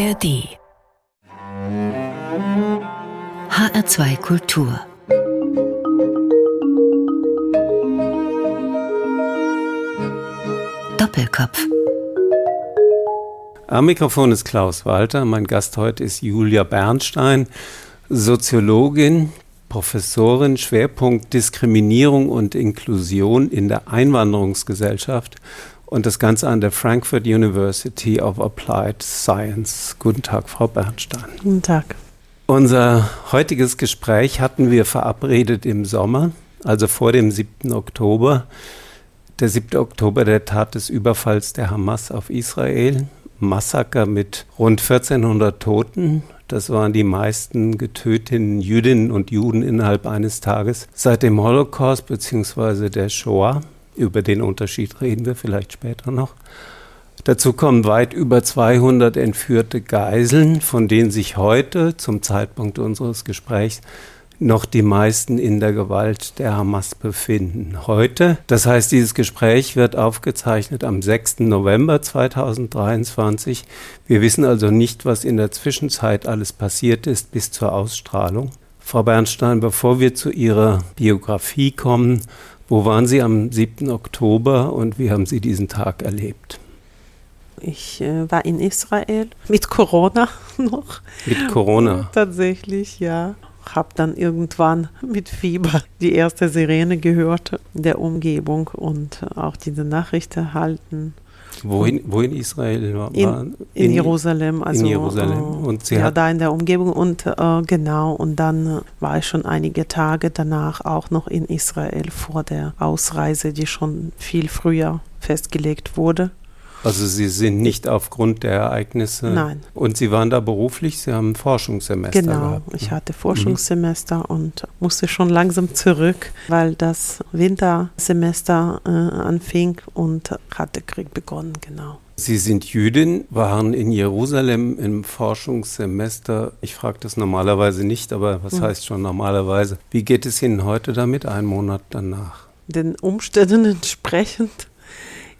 ARD HR2 Kultur Doppelkopf Am Mikrofon ist Klaus Walter. Mein Gast heute ist Julia Bernstein, Soziologin, Professorin, Schwerpunkt Diskriminierung und Inklusion in der Einwanderungsgesellschaft und das Ganze an der Frankfurt University of Applied Science. Guten Tag, Frau Bernstein. Guten Tag. Unser heutiges Gespräch hatten wir verabredet im Sommer, also vor dem 7. Oktober. Der 7. Oktober, der Tat des Überfalls der Hamas auf Israel. Massaker mit rund 1400 Toten. Das waren die meisten getöteten Jüdinnen und Juden innerhalb eines Tages seit dem Holocaust bzw. der Shoah. Über den Unterschied reden wir vielleicht später noch. Dazu kommen weit über 200 entführte Geiseln, von denen sich heute zum Zeitpunkt unseres Gesprächs noch die meisten in der Gewalt der Hamas befinden. Heute, das heißt, dieses Gespräch wird aufgezeichnet am 6. November 2023. Wir wissen also nicht, was in der Zwischenzeit alles passiert ist bis zur Ausstrahlung. Frau Bernstein, bevor wir zu Ihrer Biografie kommen, wo waren Sie am 7. Oktober und wie haben Sie diesen Tag erlebt? Ich äh, war in Israel mit Corona noch. Mit Corona? Tatsächlich, ja habe dann irgendwann mit Fieber die erste Sirene gehört in der Umgebung und auch diese Nachricht erhalten. Wohin, wo in Israel war? In, in, in Jerusalem, also in Jerusalem. Äh, und sie ja, da in der Umgebung und äh, genau. Und dann äh, war ich schon einige Tage danach auch noch in Israel vor der Ausreise, die schon viel früher festgelegt wurde. Also Sie sind nicht aufgrund der Ereignisse. Nein. Und Sie waren da beruflich, Sie haben ein Forschungssemester genau, gehabt. Genau, ich hatte Forschungssemester mhm. und musste schon langsam zurück, weil das Wintersemester äh, anfing und hatte Krieg begonnen, genau. Sie sind Jüdin, waren in Jerusalem im Forschungssemester. Ich frage das normalerweise nicht, aber was mhm. heißt schon normalerweise? Wie geht es Ihnen heute damit, einen Monat danach? Den Umständen entsprechend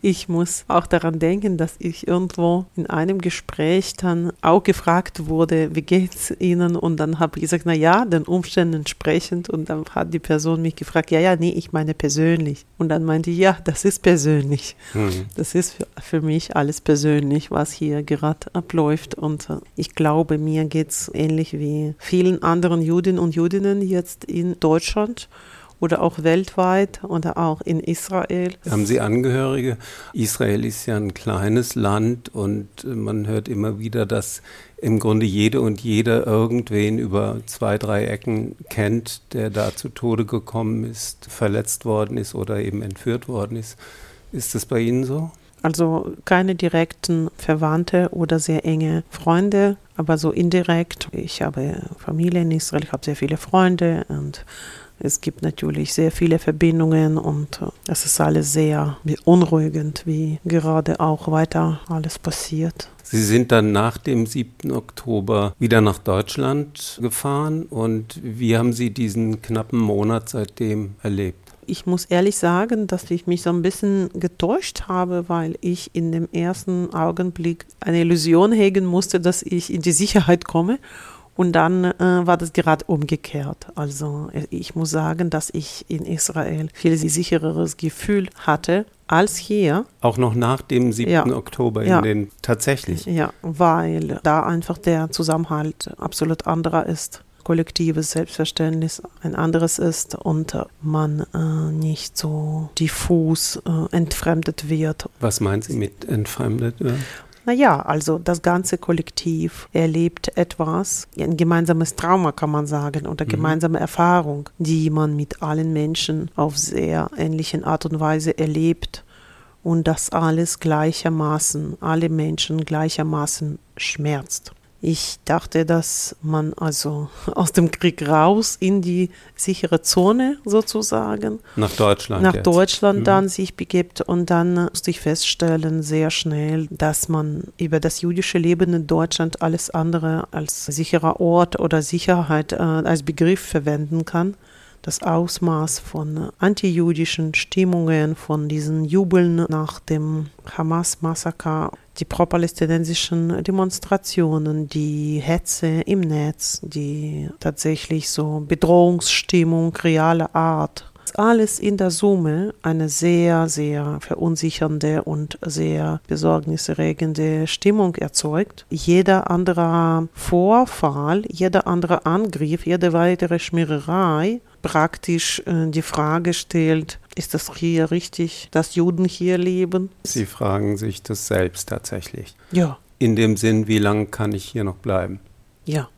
ich muss auch daran denken, dass ich irgendwo in einem Gespräch dann auch gefragt wurde, wie geht's Ihnen? Und dann habe ich gesagt, na ja, den Umständen entsprechend. Und dann hat die Person mich gefragt, ja, ja, nee, ich meine persönlich. Und dann meinte ich, ja, das ist persönlich. Mhm. Das ist für, für, mich alles persönlich, was hier gerade abläuft. Und äh, ich glaube, mir geht's ähnlich wie vielen anderen Juden und Judinnen jetzt in Deutschland oder auch weltweit oder auch in Israel. Haben Sie Angehörige? Israel ist ja ein kleines Land und man hört immer wieder, dass im Grunde jede und jeder irgendwen über zwei, drei Ecken kennt, der da zu Tode gekommen ist, verletzt worden ist oder eben entführt worden ist. Ist das bei Ihnen so? Also keine direkten Verwandte oder sehr enge Freunde, aber so indirekt. Ich habe Familie in Israel, ich habe sehr viele Freunde und es gibt natürlich sehr viele Verbindungen und äh, es ist alles sehr beunruhigend, wie gerade auch weiter alles passiert. Sie sind dann nach dem 7. Oktober wieder nach Deutschland gefahren und wie haben Sie diesen knappen Monat seitdem erlebt? Ich muss ehrlich sagen, dass ich mich so ein bisschen getäuscht habe, weil ich in dem ersten Augenblick eine Illusion hegen musste, dass ich in die Sicherheit komme. Und dann äh, war das gerade umgekehrt. Also äh, ich muss sagen, dass ich in Israel viel sichereres Gefühl hatte als hier. Auch noch nach dem 7. Ja. Oktober in ja. den tatsächlich. Ja, weil da einfach der Zusammenhalt absolut anderer ist. Kollektives Selbstverständnis ein anderes ist und man äh, nicht so diffus äh, entfremdet wird. Was meint Sie mit entfremdet? Naja, also das ganze Kollektiv erlebt etwas, ein gemeinsames Trauma kann man sagen oder mhm. gemeinsame Erfahrung, die man mit allen Menschen auf sehr ähnliche Art und Weise erlebt und das alles gleichermaßen, alle Menschen gleichermaßen schmerzt. Ich dachte, dass man also aus dem Krieg raus in die sichere Zone sozusagen. Nach Deutschland. Nach jetzt. Deutschland mhm. dann sich begibt. Und dann musste ich feststellen, sehr schnell, dass man über das jüdische Leben in Deutschland alles andere als sicherer Ort oder Sicherheit äh, als Begriff verwenden kann. das Ausmaß von antijüdischen Stimmungen, von diesen Jubeln nach dem Hamas-Massaker, die pro-palästinensischen Demonstrationen, die Hetze im Netz, die tatsächlich so Bedrohungsstimmung realer Art alles in der Summe eine sehr, sehr verunsichernde und sehr besorgniserregende Stimmung erzeugt. Jeder andere Vorfall, jeder andere Angriff, jede weitere Schmiererei praktisch äh, die Frage stellt, ist das hier richtig, dass Juden hier leben? Sie fragen sich das selbst tatsächlich. Ja. In dem Sinn, wie lange kann ich hier noch bleiben? Ja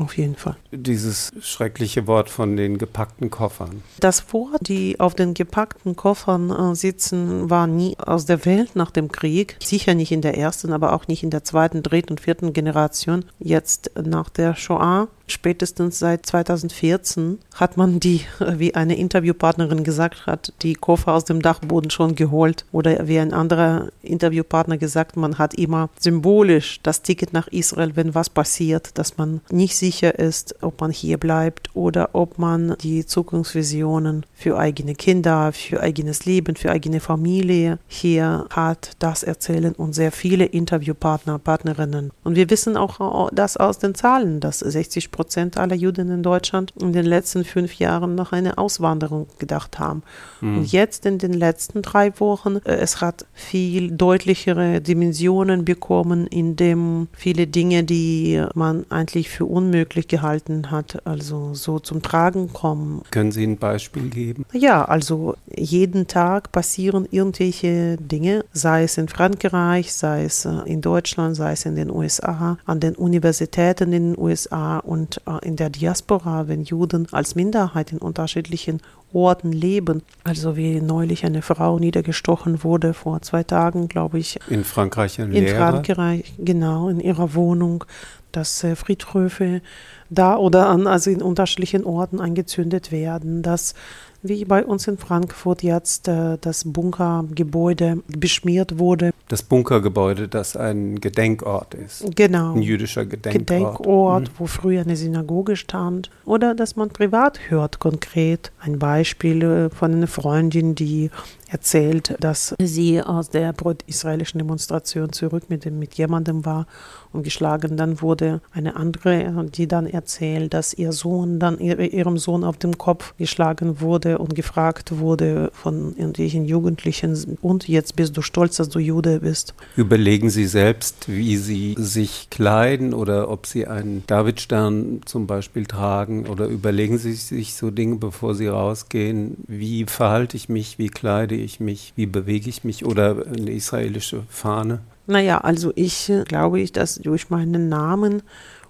auf jeden Fall. Dieses schreckliche Wort von den gepackten Koffern. Das Wort, die auf den gepackten Koffern äh, sitzen, war nie aus der Welt nach dem Krieg. Sicher nicht in der ersten, aber auch nicht in der zweiten, dritten und vierten Generation. Jetzt nach der Shoah spätestens seit 2014 hat man die, wie eine Interviewpartnerin gesagt hat, die Koffer aus dem Dachboden schon geholt. Oder wie ein anderer Interviewpartner gesagt, man hat immer symbolisch das Ticket nach Israel, wenn was passiert, dass man nicht sicher ist, ob man hier bleibt oder ob man die Zukunftsvisionen für eigene Kinder, für eigenes Leben, für eigene Familie hier hat. Das erzählen uns sehr viele Interviewpartner, Partnerinnen. Und wir wissen auch das aus den Zahlen, dass 60 Prozent aller Juden in Deutschland in den letzten fünf Jahren noch eine Auswanderung gedacht haben. Mhm. Und jetzt in den letzten drei Wochen, äh, es hat viel deutlichere Dimensionen bekommen, in dem viele Dinge, die man eigentlich für unmöglich gehalten hat, also so zum Tragen kommen. Können Sie ein Beispiel geben? Ja, also jeden Tag passieren irgendwelche Dinge, sei es in Frankreich, sei es äh, in Deutschland, sei es in den USA, an den Universitäten in den USA und und äh, in der Diaspora, wenn Juden als Minderheit in unterschiedlichen Orten leben. Also wie neulich eine Frau niedergestochen wurde vor zwei Tagen, glaube ich. In Frankreich in, in Frankreich, genau, in ihrer Wohnung, dass äh, Friedhöfe da oder an, also in unterschiedlichen Orten angezündet werden, dass wie bei uns in Frankfurt jetzt äh, das Bunkergebäude beschmiert wurde. Das Bunkergebäude, das ein Gedenkort ist. Genau. Ein jüdischer Gedenkort. Gedenkort, mhm. wo früher eine Synagoge stand. Oder dass man privat hört konkret. Ein Beispiel äh, von einer Freundin, die erzählt, dass sie aus der pro-israelischen Demonstration zurück mit, dem, mit jemandem war und geschlagen. Dann wurde eine andere, die dann erzählt, dass ihr Sohn dann ihrem Sohn auf dem Kopf geschlagen wurde und gefragt wurde von irgendwelchen Jugendlichen und jetzt bist du stolz, dass du Jude bist. Überlegen Sie selbst, wie Sie sich kleiden oder ob Sie einen Davidstern zum Beispiel tragen oder überlegen Sie sich so Dinge, bevor Sie rausgehen. Wie verhalte ich mich, wie kleide ich mich, wie bewege ich mich oder eine israelische Fahne? Naja, also ich äh, glaube ich, dass durch meinen Namen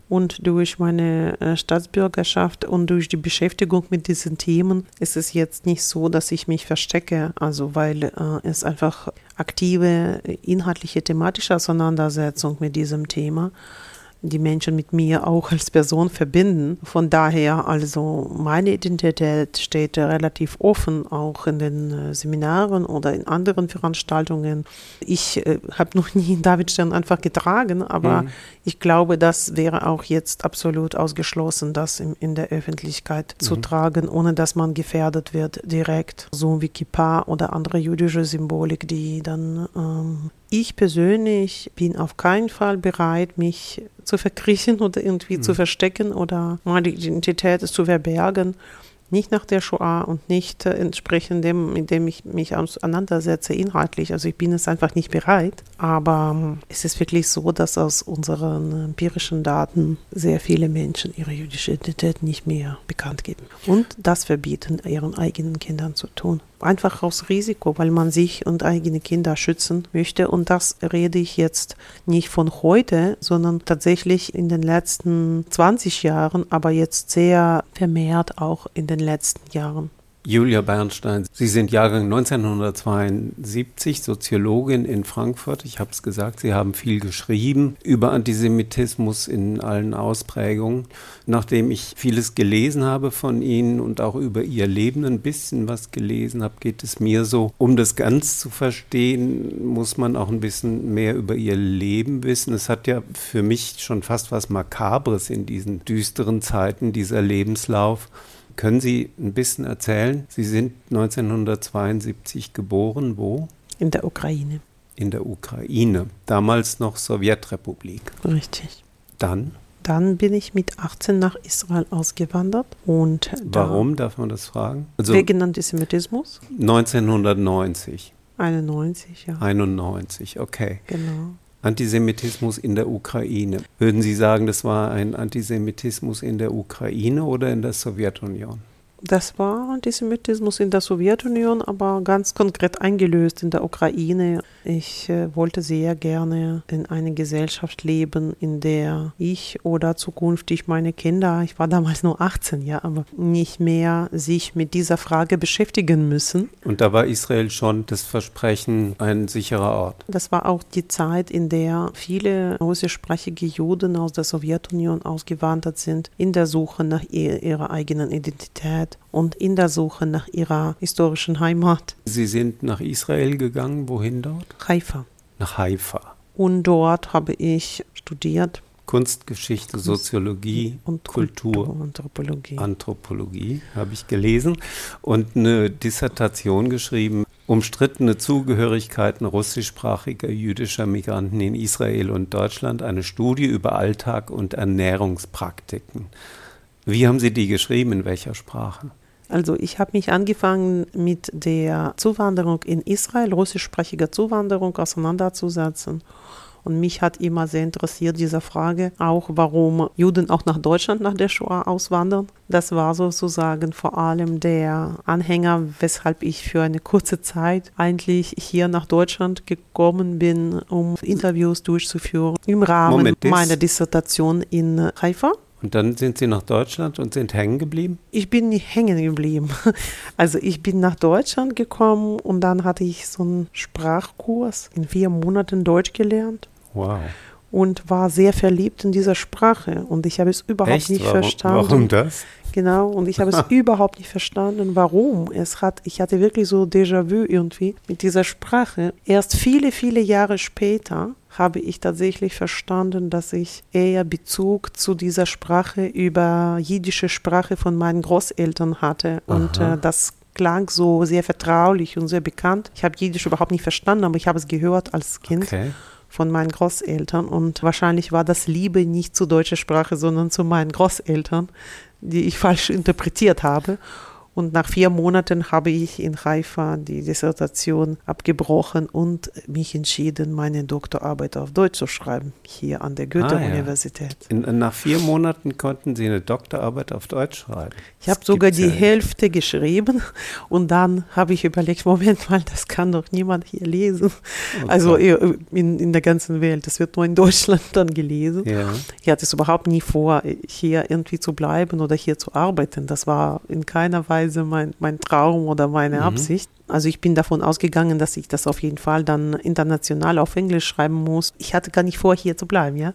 und durch meine äh, Staatsbürgerschaft und durch die Beschäftigung mit diesen Themen ist es jetzt nicht so, dass ich mich verstecke, also weil äh, es einfach aktive, inhaltliche, thematische Auseinandersetzung mit diesem Thema die Menschen mit mir auch als Person verbinden. Von daher, also meine Identität steht relativ offen, auch in den äh, Seminaren oder in anderen Veranstaltungen. Ich äh, habe noch nie einen Davidstern einfach getragen, aber mhm. ich glaube, das wäre auch jetzt absolut ausgeschlossen, das in, in der Öffentlichkeit mhm. zu tragen, ohne dass man gefährdet wird direkt, so wie Kippa oder andere jüdische Symbolik, die dann ähm, ich persönlich bin auf keinen Fall bereit, mich zu verkriechen oder irgendwie mhm. zu verstecken oder meine Identität zu verbergen nicht nach der Shoah und nicht äh, entsprechend dem, mit dem ich mich auseinandersetze inhaltlich. Also ich bin es einfach nicht bereit. Aber ähm, es ist wirklich so, dass aus unseren empirischen Daten sehr viele Menschen ihre jüdische Identität nicht mehr bekannt geben und das verbieten, ihren eigenen Kindern zu tun. Einfach aus Risiko, weil man sich und eigene Kinder schützen möchte. Und das rede ich jetzt nicht von heute, sondern tatsächlich in den letzten 20 Jahren, aber jetzt sehr vermehrt auch in den letzten Jahren. Julia Bernstein, Sie sind Jahrgang 1972, Soziologin in Frankfurt. Ich habe es gesagt, Sie haben viel geschrieben über Antisemitismus in allen Ausprägungen. Nachdem ich vieles gelesen habe von Ihnen und auch über Ihr Leben ein bisschen was gelesen habe, geht es mir so, um das ganz zu verstehen, muss man auch ein bisschen mehr über Ihr Leben wissen. Es hat ja für mich schon fast was Makabres in diesen düsteren Zeiten, dieser Lebenslauf Können Sie ein bisschen erzählen? Sie sind 1972 geboren, wo? In der Ukraine. In der Ukraine, damals noch Sowjetrepublik. Richtig. Dann? Dann bin ich mit 18 nach Israel ausgewandert und Warum, darf man das fragen? Also wegen Antisemitismus? 1990. 91, ja. 91, okay. Genau. Antisemitismus in der Ukraine. Würden Sie sagen, das war ein Antisemitismus in der Ukraine oder in der Sowjetunion? Das war Antisemitismus in der Sowjetunion, aber ganz konkret eingelöst in der Ukraine. Ich äh, wollte sehr gerne in einer Gesellschaft leben, in der ich oder zukünftig meine Kinder, ich war damals nur 18, ja, aber nicht mehr sich mit dieser Frage beschäftigen müssen. Und da war Israel schon das Versprechen ein sicherer Ort. Das war auch die Zeit, in der viele russischsprachige Juden aus der Sowjetunion ausgewandert sind, in der Suche nach ihrer eigenen Identität Zeit und in der Suche nach ihrer historischen Heimat. Sie sind nach Israel gegangen. Wohin dort? Haifa. Nach Haifa. Und dort habe ich studiert. Kunstgeschichte, Soziologie und Kultur, Kultur Anthropologie. Anthropologie habe ich gelesen und eine Dissertation geschrieben. Umstrittene Zugehörigkeiten russischsprachiger jüdischer Migranten in Israel und Deutschland, eine Studie über Alltag und Ernährungspraktiken. Wie haben Sie die geschrieben? In welcher Sprache? Also ich habe mich angefangen mit der Zuwanderung in Israel, russischsprachiger Zuwanderung auseinanderzusetzen. Und mich hat immer sehr interessiert diese Frage, auch warum Juden auch nach Deutschland nach der Shoah auswandern. Das war sozusagen vor allem der Anhänger, weshalb ich für eine kurze Zeit eigentlich hier nach Deutschland gekommen bin, um Interviews durchzuführen im Rahmen Moment, meiner Dissertation in Haifa. Und dann sind Sie nach Deutschland und sind hängen geblieben? Ich bin nicht hängen geblieben. Also ich bin nach Deutschland gekommen und dann hatte ich so einen Sprachkurs in vier Monaten Deutsch gelernt. Wow. Und war sehr verliebt in dieser Sprache und ich habe es überhaupt Echt? nicht warum, verstanden. Warum das? Genau, und ich habe es überhaupt nicht verstanden, warum. Es hat, ich hatte wirklich so Déjà-vu irgendwie mit dieser Sprache. Erst viele, viele Jahre später habe ich tatsächlich verstanden, dass ich eher Bezug zu dieser Sprache über jiddische Sprache von meinen Großeltern hatte. Und äh, das klang so sehr vertraulich und sehr bekannt. Ich habe Jiddisch überhaupt nicht verstanden, aber ich habe es gehört als Kind. Okay von meinen Großeltern und wahrscheinlich war das Liebe nicht zu deutscher Sprache, sondern zu meinen Großeltern, die ich falsch interpretiert habe. Und nach vier Monaten habe ich in Haifa die Dissertation abgebrochen und mich entschieden, meine Doktorarbeit auf Deutsch zu schreiben, hier an der Goethe-Universität. Ah, ja. nach vier Monaten konnten Sie eine Doktorarbeit auf Deutsch schreiben. Ich habe sogar die ja Hälfte geschrieben und dann habe ich überlegt, Moment mal, das kann doch niemand hier lesen. Okay. Oh also in, in der ganzen Welt. Das wird nur in Deutschland dann gelesen. Ja. Ich hatte es überhaupt nie vor, hier irgendwie zu bleiben oder hier zu arbeiten. Das war in keiner Weise Weise mein, mein Traum oder meine mhm. Absicht. Also ich bin davon ausgegangen, dass ich das auf jeden Fall dann international auf Englisch schreiben muss. Ich hatte gar nicht vor, hier zu bleiben, ja.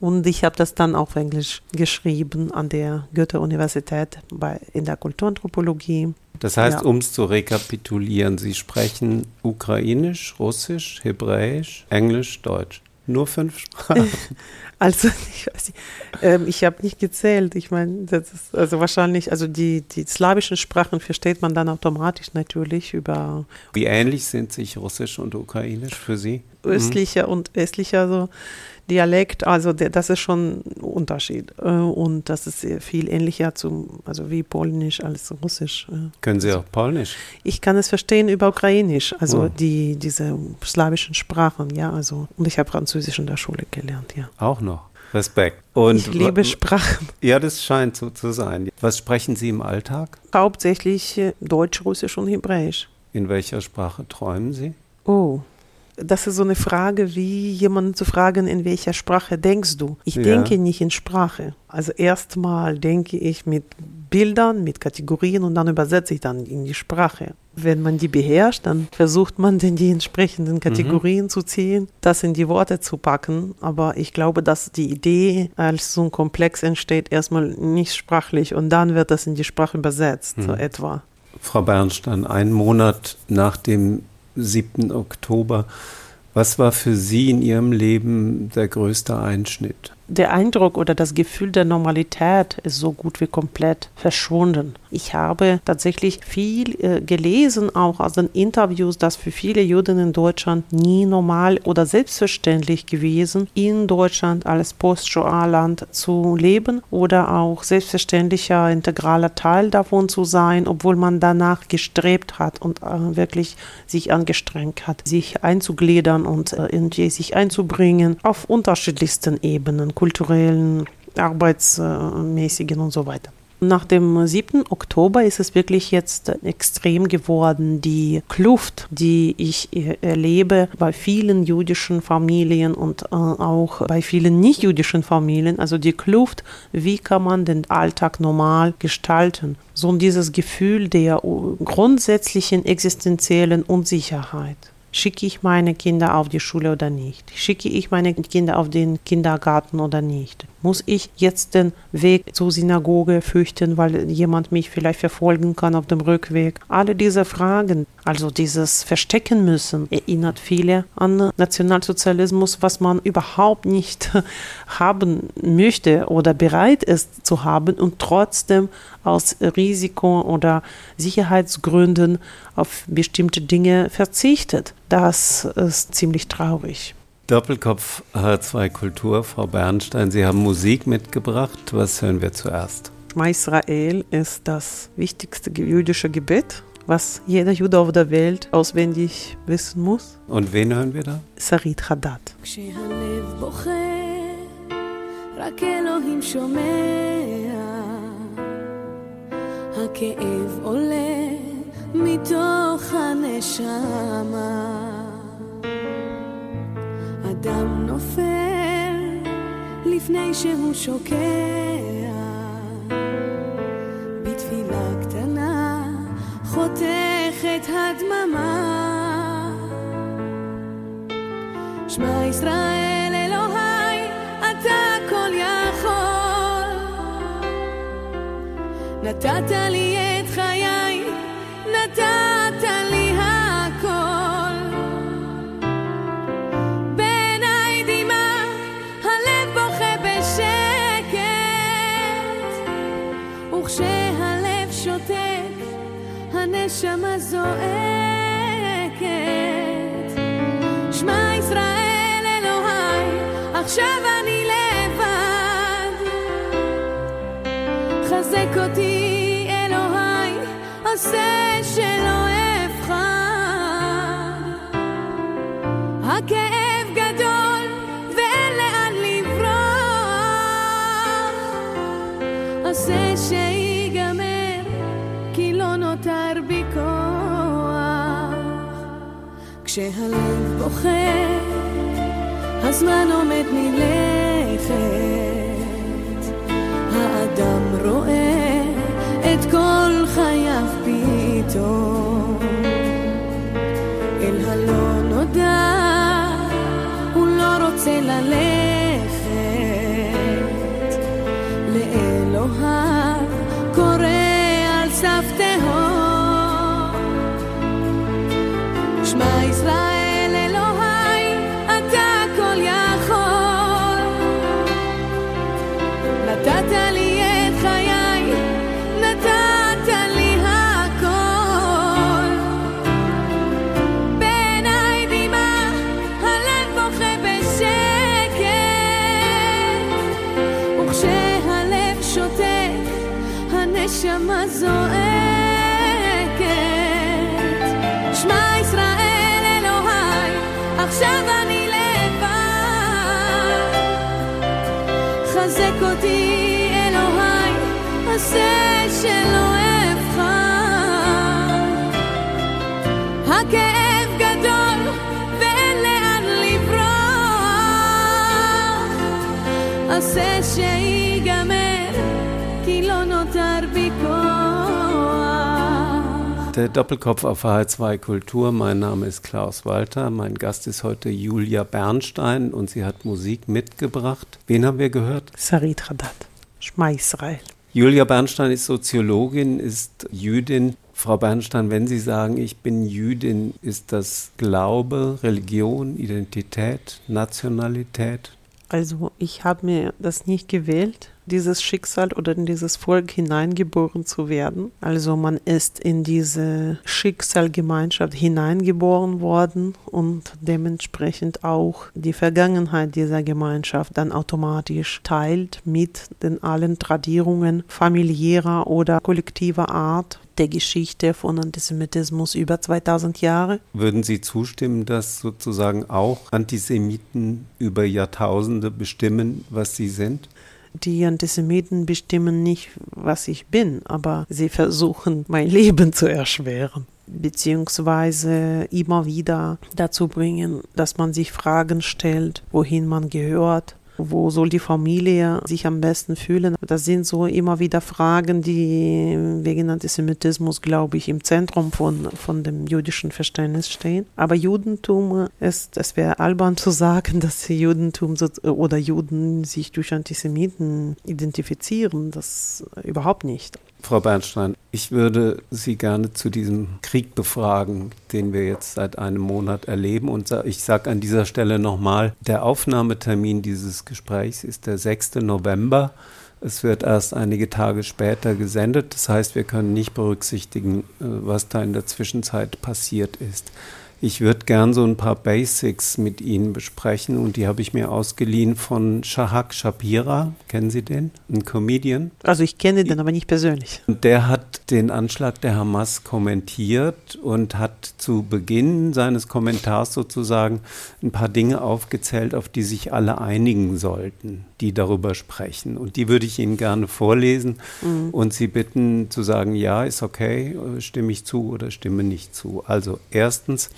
Und ich habe das dann auf Englisch geschrieben an der Goethe-Universität in der Kulturanthropologie. Das heißt, ja. um es zu rekapitulieren, Sie sprechen Ukrainisch, Russisch, Hebräisch, Englisch, Deutsch. Nur fünf Sprachen. Also ich weiß nicht, ähm, ich habe nicht gezählt. Ich meine, das ist also wahrscheinlich, also die, die slawischen Sprachen versteht man dann automatisch natürlich über. Wie ähnlich sind sich Russisch und Ukrainisch für Sie? Östlicher mhm. und westlicher so Dialekt, also der, das ist schon ein Unterschied. Äh, und das ist viel ähnlicher zum, also wie Polnisch als Russisch. Äh. Können Sie auch Polnisch? Ich kann es verstehen über Ukrainisch, also oh. die, diese slawischen Sprachen, ja, also. Und ich habe Französisch in der Schule gelernt, ja. Auch noch. Respekt. Und ich liebe Sprachen. Ja, das scheint so zu sein. Was sprechen Sie im Alltag? Hauptsächlich äh, Deutsch, Russisch und Hebräisch. In welcher Sprache träumen Sie? Oh, das ist so eine Frage, wie jemanden zu fragen, in welcher Sprache denkst du? Ich ja. denke nicht in Sprache. Also erstmal denke ich mit Bildern, mit Kategorien und dann übersetze ich dann in die Sprache. Wenn man die beherrscht, dann versucht man dann die entsprechenden. Kategorien mhm. zu ziehen, das in die Worte zu packen. Aber ich glaube, dass die Idee als so ein Komplex entsteht, erstmal nicht sprachlich und dann wird das in die Sprache übersetzt, mhm. so etwa. Frau Bernstein, einen Monat nach dem 7. Oktober. Was war für Sie in Ihrem Leben der größte Einschnitt? Der Eindruck oder das Gefühl der Normalität ist so gut wie komplett verschwunden. Ich habe tatsächlich viel äh, gelesen, auch aus den Interviews, dass für viele Juden in Deutschland nie normal oder selbstverständlich gewesen, in Deutschland als Post-Shoah-Land zu leben oder auch selbstverständlicher integraler Teil davon zu sein, obwohl man danach gestrebt hat und äh, wirklich sich angestrengt hat, sich einzugliedern und äh, irgendwie sich einzubringen auf unterschiedlichsten Ebenen kulturellen, arbeitsmäßigen und so weiter. Nach dem 7. Oktober ist es wirklich jetzt extrem geworden, die Kluft, die ich erlebe bei vielen jüdischen Familien und äh, auch bei vielen nicht-jüdischen Familien. Also die Kluft, wie kann man den Alltag normal gestalten? So dieses Gefühl der grundsätzlichen existenziellen Unsicherheit. Schicke ich meine Kinder auf die Schule oder nicht? Schicke ich meine Kinder auf den Kindergarten oder nicht? Muss ich jetzt den Weg zur Synagoge fürchten, weil jemand mich vielleicht verfolgen kann auf dem Rückweg? Alle diese Fragen, also dieses Verstecken müssen, erinnert viele an Nationalsozialismus, was man überhaupt nicht haben möchte oder bereit ist zu haben und trotzdem aus Risiko- oder Sicherheitsgründen auf bestimmte Dinge verzichtet. Das ist ziemlich traurig. Doppelkopf H2 Kultur, Frau Bernstein, Sie haben Musik mitgebracht. Was hören wir zuerst? Schma Israel ist das wichtigste jüdische Gebet, was jeder Jude auf der Welt auswendig wissen muss. Und wen hören wir da? Sarit Haddad. הכאב עולה מתוך הנשמה. אדם נופל לפני שהוא שוקע. בתפילה קטנה חותכת הדממה. שמע ישראל נתת לי את חיי, נתת לי הכל. בעיניי דמעה, הלב בוכה בשקט, וכשהלב שותק, הנשמה זועק. חזק אותי אלוהי, עושה שלא אבחר. הכאב גדול ואין לאן לברוח. עושה שיגמר, כי לא נותר בי כוח. כשהלב בוכה, הזמן עומד מלכת. רואה את כל חייו פתאום. אל הלא נודע, הוא לא רוצה ללכת. הנשמה זועקת. שמע ישראל אלוהי, עכשיו אני לבד. חזק אותי אלוהי, עשה שלא אבחר. הכאב גדול ואין לאן לברוח. עשה שיגמר, כי לא נותר heute Doppelkopf auf HR2 Kultur. Mein Name ist Klaus Walter. Mein Gast ist heute Julia Bernstein und sie hat Musik mitgebracht. Wen haben wir gehört? Sarit Radat, Schma Julia Bernstein ist Soziologin, ist Jüdin. Frau Bernstein, wenn Sie sagen, ich bin Jüdin, ist das Glaube, Religion, Identität, Nationalität? Also ich habe mir das nicht gewählt dieses Schicksal oder in dieses Volk hineingeboren zu werden. Also man ist in diese Schicksalgemeinschaft hineingeboren worden und dementsprechend auch die Vergangenheit dieser Gemeinschaft dann automatisch teilt mit den allen Tradierungen familiärer oder kollektiver Art der Geschichte von Antisemitismus über 2000 Jahre. Würden Sie zustimmen, dass sozusagen auch Antisemiten über Jahrtausende bestimmen, was sie sind? Die Antisemiten bestimmen nicht, was ich bin, aber sie versuchen, mein Leben zu erschweren. Beziehungsweise immer wieder dazu bringen, dass man sich Fragen stellt, wohin man gehört, wo soll die Familie sich am besten fühlen? Das sind so immer wieder Fragen, die wegen Antisemitismus, glaube ich, im Zentrum von, von dem jüdischen Verständnis stehen. Aber Judentum ist, es wäre albern zu sagen, dass Judentum oder Juden sich durch Antisemiten identifizieren. Das überhaupt nicht. Frau Bernstein, ich würde Sie gerne zu diesem Krieg befragen, den wir jetzt seit einem Monat erleben. Und ich sage an dieser Stelle nochmal, der Aufnahmetermin dieses Gesprächs ist der 6. November. Es wird erst einige Tage später gesendet. Das heißt, wir können nicht berücksichtigen, äh, was da in der Zwischenzeit passiert ist. Ich würde gern so ein paar Basics mit Ihnen besprechen und die habe ich mir ausgeliehen von Shahak Shapira. Kennen Sie den? Ein Comedian? Also ich kenne den, aber nicht persönlich. Und der hat den Anschlag der Hamas kommentiert und hat zu Beginn seines Kommentars sozusagen ein paar Dinge aufgezählt, auf die sich alle einigen sollten, die darüber sprechen. Und die würde ich Ihnen gerne vorlesen mhm. und Sie bitten zu sagen, ja, ist okay, stimme ich zu oder stimme nicht zu. Also erstens,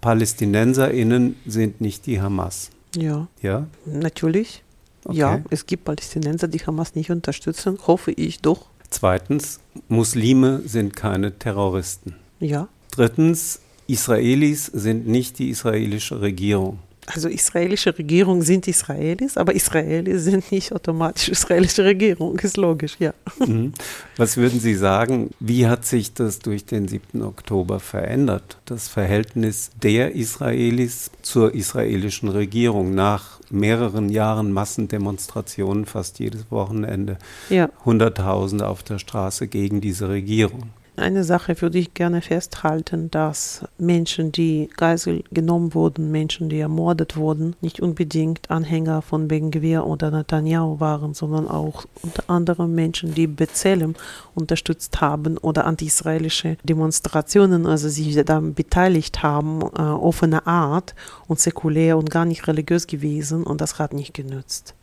PalästinenserInnen sind nicht die Hamas. Ja. Ja? Natürlich. Okay. Ja, es gibt Palästinenser, die Hamas nicht unterstützen, hoffe ich doch. Zweitens, Muslime sind keine Terroristen. Ja. Drittens, Israelis sind nicht die israelische Regierung also israelische Regierung sind Israelis, aber Israelis sind nicht automatisch israelische Regierung, ist logisch, ja. Mhm. Was würden Sie sagen, wie hat sich das durch den 7. Oktober verändert, das Verhältnis der Israelis zur israelischen Regierung nach mehreren Jahren Massendemonstrationen fast jedes Wochenende, ja. Hunderttausende auf der Straße gegen diese Regierung? Eine Sache würde ich gerne festhalten, dass Menschen, die Geisel genommen wurden, Menschen, die ermordet wurden, nicht unbedingt Anhänger von Ben Gvir oder Netanyahu waren, sondern auch unter anderem Menschen, die Bezellem unterstützt haben oder anti-israelische Demonstrationen, also sich daran beteiligt haben, äh, offene Art und säkulär und gar nicht religiös gewesen und das hat nicht genützt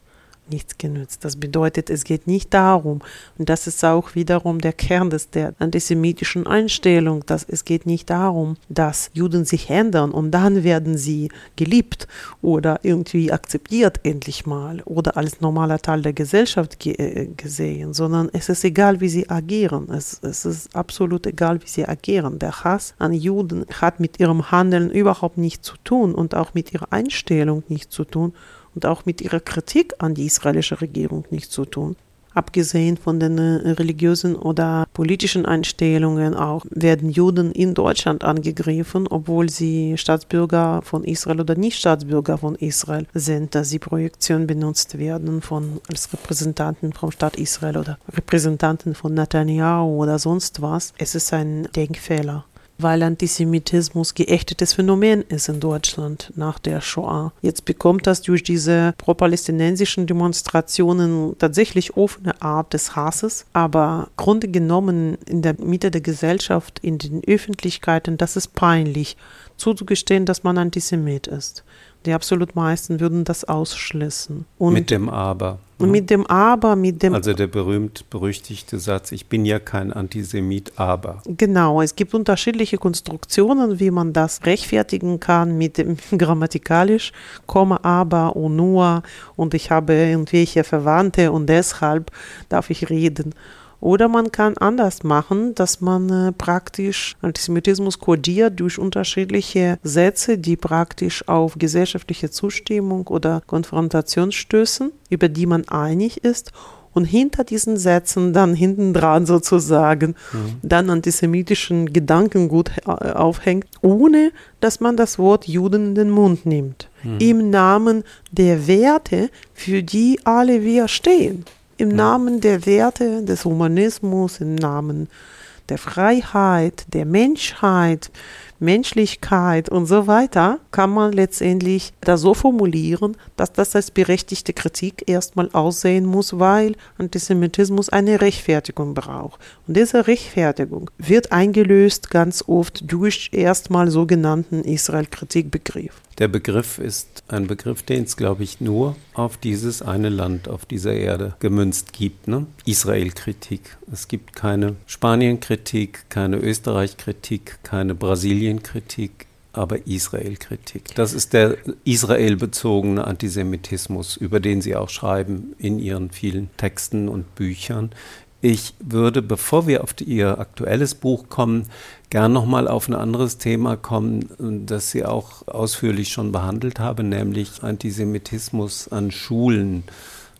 nichts genützt. Das bedeutet, es geht nicht darum, und das ist auch wiederum der Kern des, der antisemitischen Einstellung, dass es geht nicht darum, dass Juden sich ändern und dann werden sie geliebt oder irgendwie akzeptiert endlich mal oder als normaler Teil der Gesellschaft ge äh, gesehen, sondern es ist egal, wie sie agieren. Es, es ist absolut egal, wie sie agieren. Der Hass an Juden hat mit ihrem Handeln überhaupt nichts zu tun und auch mit ihrer Einstellung nichts zu tun und auch mit ihrer Kritik an die israelische Regierung nichts zu tun. Abgesehen von den äh, religiösen oder politischen Einstellungen auch werden Juden in Deutschland angegriffen, obwohl sie Staatsbürger von Israel oder nicht Staatsbürger von Israel sind, dass sie Projektionen benutzt werden von als Repräsentanten vom Staat Israel oder Repräsentanten von Netanyahu oder sonst was. Es ist ein Denkfehler weil Antisemitismus geächtetes Phänomen ist in Deutschland nach der Shoah. Jetzt bekommt das durch diese pro-palästinensischen Demonstrationen tatsächlich offene Art des Hasses, aber Grunde genommen in der Mitte der Gesellschaft, in den Öffentlichkeiten, das ist peinlich zuzugestehen, dass man Antisemit ist. Die absolut meisten würden das ausschließen. Und mit dem Aber. Ne? Mit dem Aber, mit dem. Also der berühmt-berüchtigte Satz: Ich bin ja kein Antisemit, aber. Genau, es gibt unterschiedliche Konstruktionen, wie man das rechtfertigen kann mit dem grammatikalisch, Komma, aber und nur und ich habe irgendwelche Verwandte und deshalb darf ich reden. Oder man kann anders machen, dass man äh, praktisch Antisemitismus kodiert durch unterschiedliche Sätze, die praktisch auf gesellschaftliche Zustimmung oder Konfrontation stößen, über die man einig ist und hinter diesen Sätzen dann hinten dran sozusagen mhm. dann antisemitischen Gedankengut äh, aufhängt, ohne dass man das Wort Juden in den Mund nimmt. Mhm. Im Namen der Werte, für die alle wir stehen. Im. Namen der Werte des Humanismus, im Namen der Freiheit, der Menschheit, Menschlichkeit und so weiter, kann man letztendlich da so formulieren, dass das als berechtigte Kritik erstmal aussehen muss, weil Antisemitismus eine Rechtfertigung braucht. Und diese Rechtfertigung wird eingelöst ganz oft durch erstmal sogenannten Israel-Kritikbegriff. Der Begriff ist ein Begriff, den es, glaube ich, nur auf dieses eine Land auf dieser Erde gemünzt gibt. Ne? Israel-Kritik. Es gibt keine Spanien-Kritik, keine Österreich-Kritik, keine Brasilien-Kritik, aber Israel-Kritik. Das ist der Israel-bezogene Antisemitismus, über den Sie auch schreiben in Ihren vielen Texten und Büchern. Ich würde, bevor wir auf die, Ihr aktuelles Buch kommen, gern nochmal auf ein anderes Thema kommen, das Sie auch ausführlich schon behandelt haben, nämlich Antisemitismus an Schulen.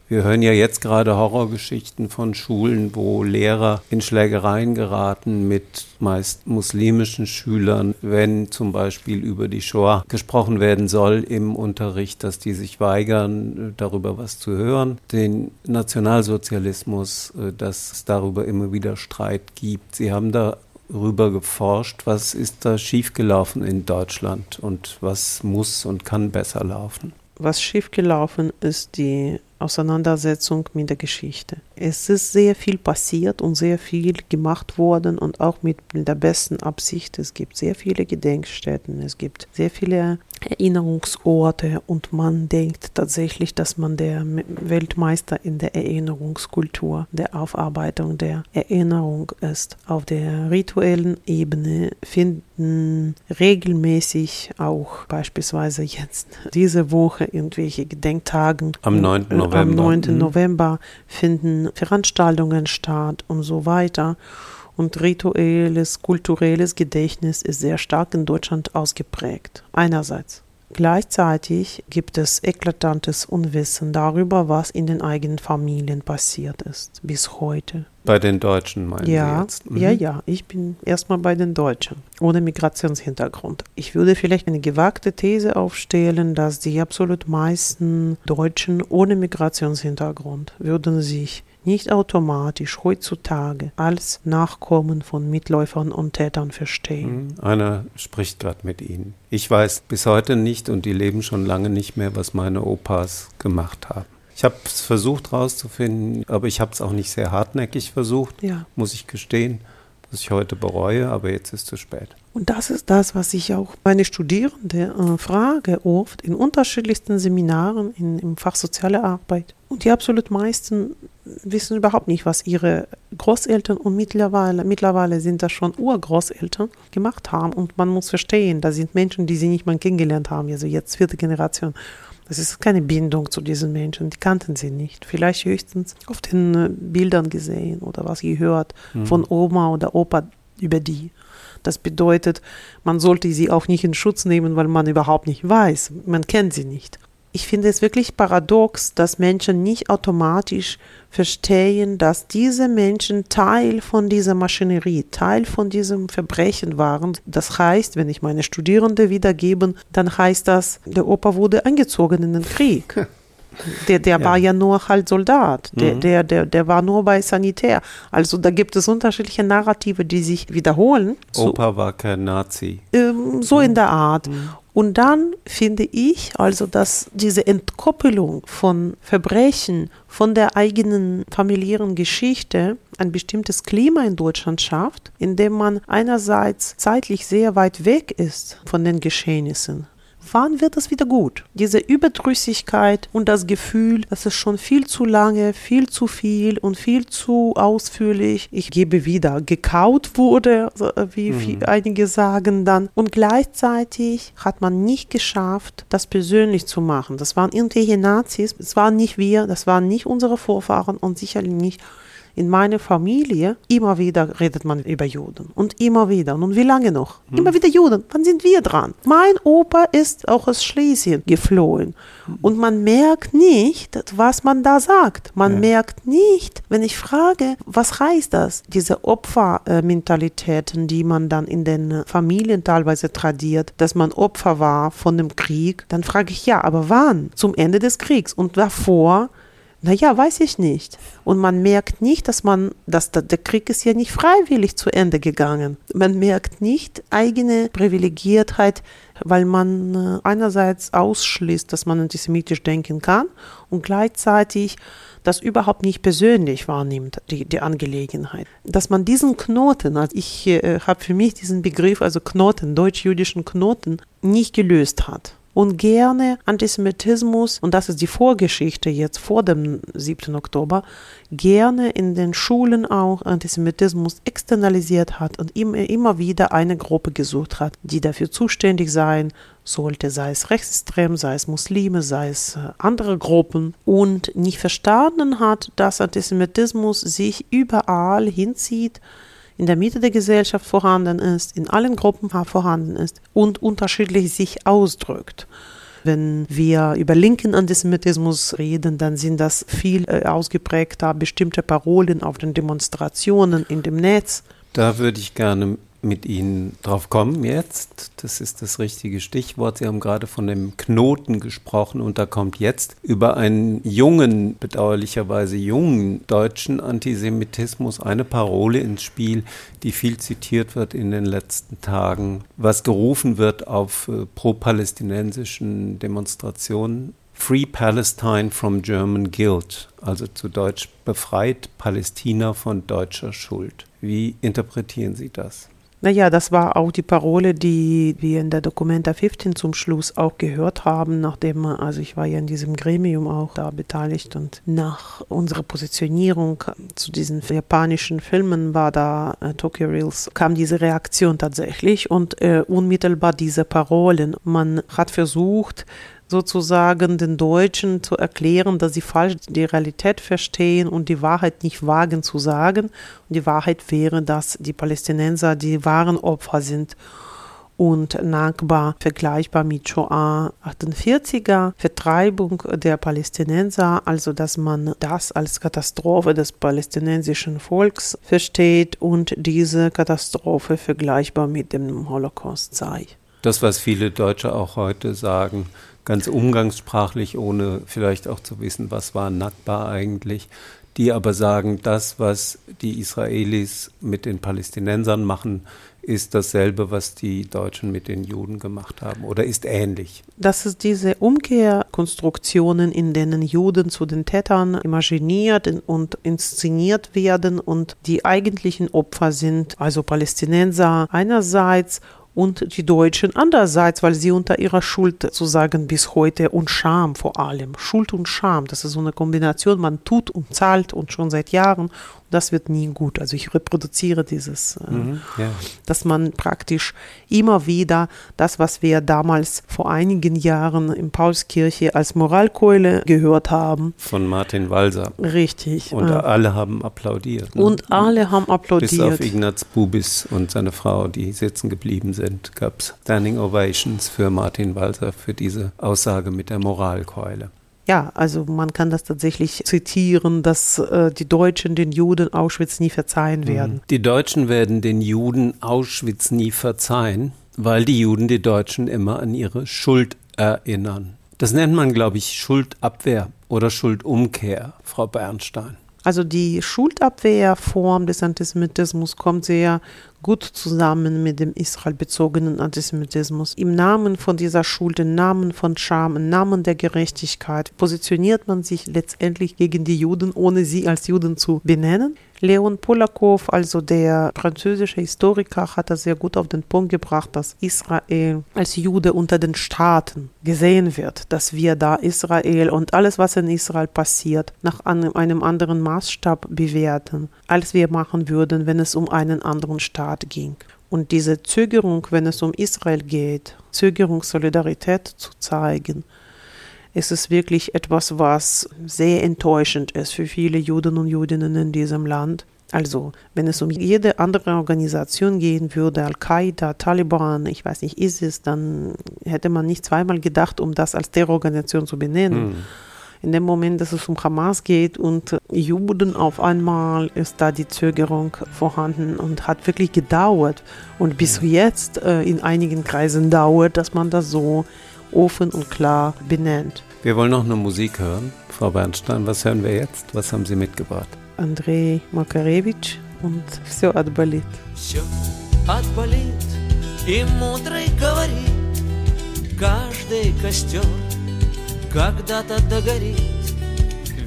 Wir hören ja jetzt gerade Horrorgeschichten von Schulen, wo Lehrer in Schlägereien geraten mit meist muslimischen Schülern, wenn zum Beispiel über die Shoah gesprochen werden soll im Unterricht, dass die sich weigern, darüber was zu hören. Den Nationalsozialismus, äh, dass es darüber immer wieder Streit gibt. Sie haben darüber geforscht, was ist da schiefgelaufen in Deutschland und was muss und kann besser laufen. Was schiefgelaufen ist, die Auseinandersetzung mit der Geschichte. Es ist sehr viel passiert und sehr viel gemacht worden und auch mit der besten Absicht. Es gibt sehr viele Gedenkstätten, es gibt sehr viele Erinnerungsorte und man denkt tatsächlich, dass man der Weltmeister in der Erinnerungskultur, der Aufarbeitung der Erinnerung ist. Auf der rituellen Ebene finden regelmäßig auch beispielsweise jetzt diese Woche irgendwelche Gedenktagen. Am 9. November. Am 9. Mhm. November finden Veranstaltungen statt und so weiter. Und rituelles, kulturelles Gedächtnis ist sehr stark in Deutschland ausgeprägt. Einerseits. Gleichzeitig gibt es eklatantes Unwissen darüber, was in den eigenen Familien passiert ist, bis heute. Bei den Deutschen meinen ja, Sie jetzt? Mhm. Ja, ja, ich bin erstmal bei den Deutschen, ohne Migrationshintergrund. Ich würde vielleicht eine gewagte These aufstellen, dass die absolut meisten Deutschen ohne Migrationshintergrund würden sich nicht automatisch heutzutage als Nachkommen von Mitläufern und Tätern verstehen. Mhm. Einer spricht gerade mit Ihnen. Ich weiß bis heute nicht und die leben schon lange nicht mehr, was meine Opas gemacht haben. Ich habe es versucht herauszufinden, aber ich habe es auch nicht sehr hartnäckig versucht, ja. muss ich gestehen, was ich heute bereue, aber jetzt ist es zu spät. Und das ist das, was ich auch meine Studierende äh, frage, oft in unterschiedlichsten Seminaren in, im Fach Soziale Arbeit. Und die absolut meisten wissen überhaupt nicht, was ihre Großeltern und mittlerweile, mittlerweile sind das schon Urgroßeltern gemacht haben. Und man muss verstehen, da sind Menschen, die sie nicht mal kennengelernt haben, also jetzt vierte Generation. Das ist keine Bindung zu diesen Menschen, die kannten sie nicht. Vielleicht höchstens auf den äh, Bildern gesehen oder was gehört mhm. von Oma oder Opa über die. Das bedeutet, man sollte sie auch nicht in Schutz nehmen, weil man überhaupt nicht weiß. Man kennt sie nicht. Ich finde es wirklich paradox, dass Menschen nicht automatisch verstehen, dass diese Menschen Teil von dieser Maschinerie, Teil von diesem Verbrechen waren. Das heißt, wenn ich meine Studierende wiedergebe, dann heißt das, der Opa wurde eingezogen in den Krieg. Der, der ja. war ja nur halt Soldat, der, mhm. der, der, der war nur bei Sanitär. Also da gibt es unterschiedliche Narrative, die sich wiederholen. Opa so, war kein Nazi. Ähm, so mhm. in der Art. Mhm. Und dann finde ich also, dass diese Entkoppelung von Verbrechen, von der eigenen familiären Geschichte ein bestimmtes Klima in Deutschland schafft, in dem man einerseits zeitlich sehr weit weg ist von den Geschehnissen, wann wird es wieder gut? Diese Überdrüssigkeit und das Gefühl, dass es schon viel zu lange, viel zu viel und viel zu ausführlich, ich gebe wieder, gekaut wurde, äh, wie mhm. einige sagen dann. Und gleichzeitig hat man nicht geschafft, das persönlich zu machen. Das waren irgendwelche Nazis, es waren nicht wir, das waren nicht unsere Vorfahren und sicherlich nicht in meiner Familie, immer wieder redet man über Juden. Und immer wieder. Und wie lange noch? Hm. Immer wieder Juden. Wann sind wir dran? Mein Opa ist auch aus Schlesien geflohen. Und man merkt nicht, was man da sagt. Man ja. merkt nicht, wenn ich frage, was heißt das? Diese Opfermentalitäten, die man dann in den Familien teilweise tradiert, dass man Opfer war von dem Krieg, dann frage ich ja, aber wann? Zum Ende des Kriegs. Und davor naja, weiß ich nicht. Und man merkt nicht, dass man, dass der, Krieg ist ja nicht freiwillig zu Ende gegangen. Man merkt nicht eigene Privilegiertheit, weil man äh, einerseits ausschließt, dass man antisemitisch denken kann und gleichzeitig das überhaupt nicht persönlich wahrnimmt, die, die Angelegenheit. Dass man diesen Knoten, also ich äh, habe für mich diesen Begriff, also Knoten, deutsch-jüdischen Knoten, nicht gelöst hat und gerne Antisemitismus, und das ist die Vorgeschichte jetzt vor dem 7. Oktober, gerne in den Schulen auch Antisemitismus externalisiert hat und immer, immer wieder eine Gruppe gesucht hat, die dafür zuständig sein sollte, sei es rechtsextrem, sei es Muslime, sei es äh, andere Gruppen und nicht verstanden hat, dass Antisemitismus sich überall hinzieht, in der Mitte der Gesellschaft vorhanden ist, in allen Gruppen vorhanden ist und unterschiedlich sich ausdrückt. Wenn wir über linken Antisemitismus reden, dann sind das viel äh, ausgeprägter bestimmte Parolen auf den Demonstrationen in dem Netz. Da würde ich gerne mit Ihnen drauf kommen jetzt. Das ist das richtige Stichwort. Sie haben gerade von dem Knoten gesprochen und da kommt jetzt über einen jungen, bedauerlicherweise jungen deutschen Antisemitismus eine Parole ins Spiel, die viel zitiert wird in den letzten Tagen, was gerufen wird auf äh, pro-palästinensischen Demonstrationen. Free Palestine from German Guilt, also zu Deutsch befreit Palästina von deutscher Schuld. Wie interpretieren Sie das? Naja, das war auch die Parole, die wir in der Documenta 15 zum Schluss auch gehört haben, nachdem, also ich war ja in diesem Gremium auch da beteiligt und nach unserer Positionierung zu diesen japanischen Filmen war da äh, Tokyo Reels, kam diese Reaktion tatsächlich und äh, unmittelbar diese Parolen. Man hat versucht, sozusagen den Deutschen zu erklären, dass sie falsch die Realität verstehen und die Wahrheit nicht wagen zu sagen. Und die Wahrheit wäre, dass die Palästinenser die wahren Opfer sind und Nakba vergleichbar mit Shoah 48er, Vertreibung der Palästinenser, also dass man das als Katastrophe des palästinensischen Volks versteht und diese Katastrophe vergleichbar mit dem Holocaust sei. Das, was viele Deutsche auch heute sagen, ganz umgangssprachlich, ohne vielleicht auch zu wissen, was war Nakba eigentlich, die aber sagen, das, was die Israelis mit den Palästinensern machen, ist dasselbe, was die Deutschen mit den Juden gemacht haben oder ist ähnlich. Das ist diese Umkehrkonstruktionen, in denen Juden zu den Tätern imaginiert und inszeniert werden und die eigentlichen Opfer sind, also Palästinenser einerseits und die Deutschen andererseits, weil sie unter ihrer Schuld sozusagen bis heute und Scham vor allem, Schuld und Scham, das ist so eine Kombination, man tut und zahlt und schon seit Jahren das wird nie gut. Also ich reproduziere dieses, äh, mhm, ja. dass man praktisch immer wieder das, was wir damals vor einigen Jahren in Paulskirche als Moralkeule gehört haben. Von Martin Walser. Richtig. Und äh, alle haben applaudiert. Ne? Und alle haben applaudiert. Bis auf Ignaz Bubis und seine Frau, die sitzen geblieben sind, gab es Standing Ovations für Martin Walser für diese Aussage mit der Moralkeule. Ja, also man kann das tatsächlich zitieren, dass äh, die Deutschen den Juden Auschwitz nie verzeihen mhm. werden. Die Deutschen werden den Juden Auschwitz nie verzeihen, weil die Juden die Deutschen immer an ihre Schuld erinnern. Das nennt man, glaube ich, Schuldabwehr oder Schuldumkehr, Frau Bernstein. Also die Schuldabwehrform des Antisemitismus kommt sehr gut zusammen mit dem israelbezogenen Antisemitismus. Im Namen von dieser Schuld, im Namen von Scham, im Namen der Gerechtigkeit positioniert man sich letztendlich gegen die Juden, ohne sie als Juden zu benennen. Leon Polakow, also der französische Historiker, hat das sehr gut auf den Punkt gebracht, dass Israel als Jude unter den Staaten gesehen wird, dass wir da Israel und alles, was in Israel passiert, nach einem anderen Maßstab bewerten, als wir machen würden, wenn es um einen anderen Staat ging. Und diese Zögerung, wenn es um Israel geht, Zögerung, Solidarität zu zeigen, es ist wirklich etwas, was sehr enttäuschend ist für viele Juden und Judinnen in diesem Land. Also, wenn es um jede andere Organisation gehen würde, Al-Qaida, Taliban, ich weiß nicht, ISIS, dann hätte man nicht zweimal gedacht, um das als Terrororganisation zu benennen. Mhm. In dem Moment, dass es um Hamas geht und Juden auf einmal, ist da die Zögerung vorhanden und hat wirklich gedauert. Und bis jetzt äh, in einigen Kreisen dauert, dass man das so offen und klar benennt. Wir wollen noch eine Musik hören. Frau Bernstein, was hören wir jetzt? Was haben Sie mitgebracht? Андрей Макаревич und «Все отболит». Все отболит, и мудрый говорит, каждый костер когда-то догорит,